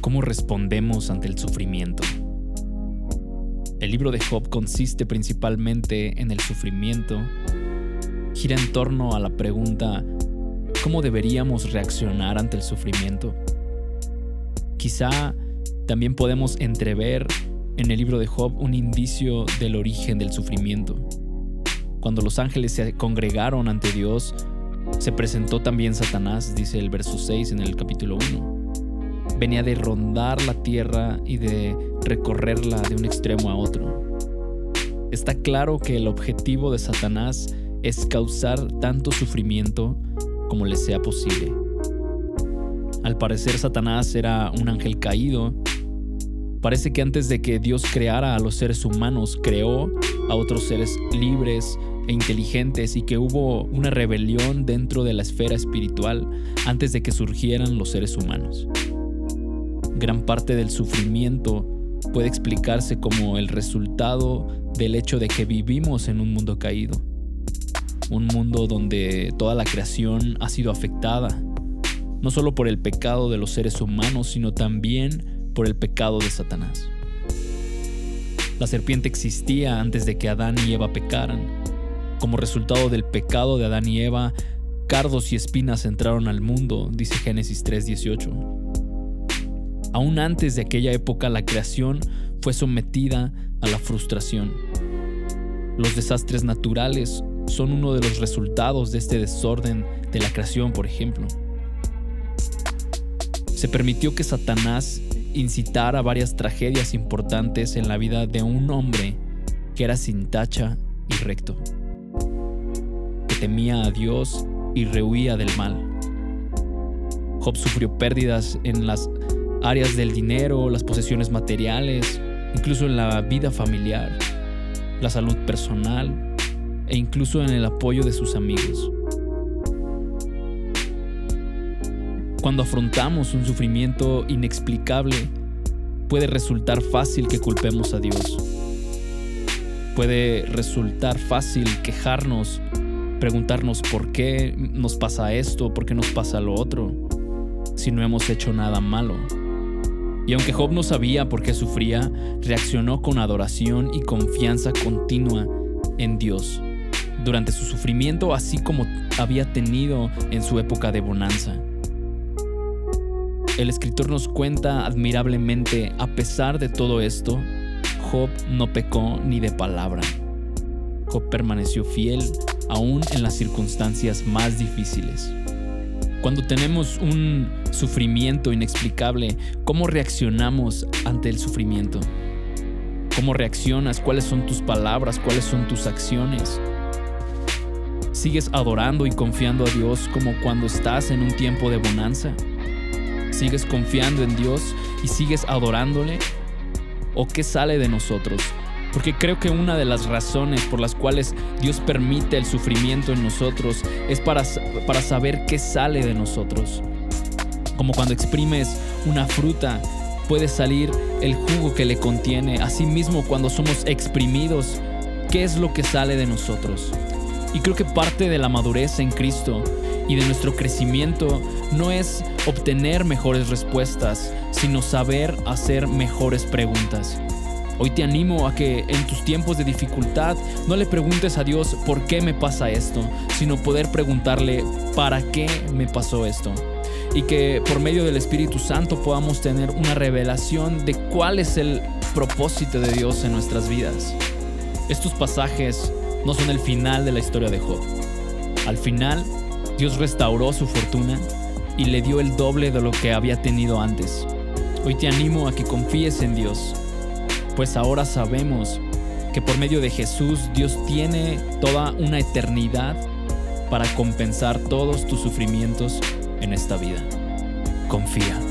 ¿Cómo respondemos ante el sufrimiento? El libro de Job consiste principalmente en el sufrimiento. Gira en torno a la pregunta, ¿cómo deberíamos reaccionar ante el sufrimiento? Quizá también podemos entrever en el libro de Job un indicio del origen del sufrimiento. Cuando los ángeles se congregaron ante Dios, se presentó también Satanás, dice el verso 6 en el capítulo 1. Venía de rondar la tierra y de recorrerla de un extremo a otro. Está claro que el objetivo de Satanás es causar tanto sufrimiento como le sea posible. Al parecer Satanás era un ángel caído. Parece que antes de que Dios creara a los seres humanos, creó a otros seres libres e inteligentes y que hubo una rebelión dentro de la esfera espiritual antes de que surgieran los seres humanos. Gran parte del sufrimiento puede explicarse como el resultado del hecho de que vivimos en un mundo caído. Un mundo donde toda la creación ha sido afectada, no solo por el pecado de los seres humanos, sino también por el pecado de Satanás. La serpiente existía antes de que Adán y Eva pecaran. Como resultado del pecado de Adán y Eva, cardos y espinas entraron al mundo, dice Génesis 3:18. Aún antes de aquella época la creación fue sometida a la frustración. Los desastres naturales son uno de los resultados de este desorden de la creación, por ejemplo. Se permitió que Satanás incitara varias tragedias importantes en la vida de un hombre que era sin tacha y recto, que temía a Dios y rehuía del mal. Job sufrió pérdidas en las áreas del dinero, las posesiones materiales, incluso en la vida familiar, la salud personal e incluso en el apoyo de sus amigos. Cuando afrontamos un sufrimiento inexplicable, puede resultar fácil que culpemos a Dios. Puede resultar fácil quejarnos, preguntarnos por qué nos pasa esto, por qué nos pasa lo otro, si no hemos hecho nada malo. Y aunque Job no sabía por qué sufría, reaccionó con adoración y confianza continua en Dios durante su sufrimiento, así como había tenido en su época de bonanza. El escritor nos cuenta admirablemente, a pesar de todo esto, Job no pecó ni de palabra. Job permaneció fiel aún en las circunstancias más difíciles. Cuando tenemos un sufrimiento inexplicable, ¿cómo reaccionamos ante el sufrimiento? ¿Cómo reaccionas? ¿Cuáles son tus palabras? ¿Cuáles son tus acciones? ¿Sigues adorando y confiando a Dios como cuando estás en un tiempo de bonanza? ¿Sigues confiando en Dios y sigues adorándole? ¿O qué sale de nosotros? Porque creo que una de las razones por las cuales Dios permite el sufrimiento en nosotros es para, para saber qué sale de nosotros. Como cuando exprimes una fruta, puede salir el jugo que le contiene. Asimismo, cuando somos exprimidos, ¿qué es lo que sale de nosotros? Y creo que parte de la madurez en Cristo y de nuestro crecimiento no es obtener mejores respuestas, sino saber hacer mejores preguntas. Hoy te animo a que en tus tiempos de dificultad no le preguntes a Dios por qué me pasa esto, sino poder preguntarle para qué me pasó esto. Y que por medio del Espíritu Santo podamos tener una revelación de cuál es el propósito de Dios en nuestras vidas. Estos pasajes no son el final de la historia de Job. Al final, Dios restauró su fortuna y le dio el doble de lo que había tenido antes. Hoy te animo a que confíes en Dios pues ahora sabemos que por medio de Jesús Dios tiene toda una eternidad para compensar todos tus sufrimientos en esta vida. Confía.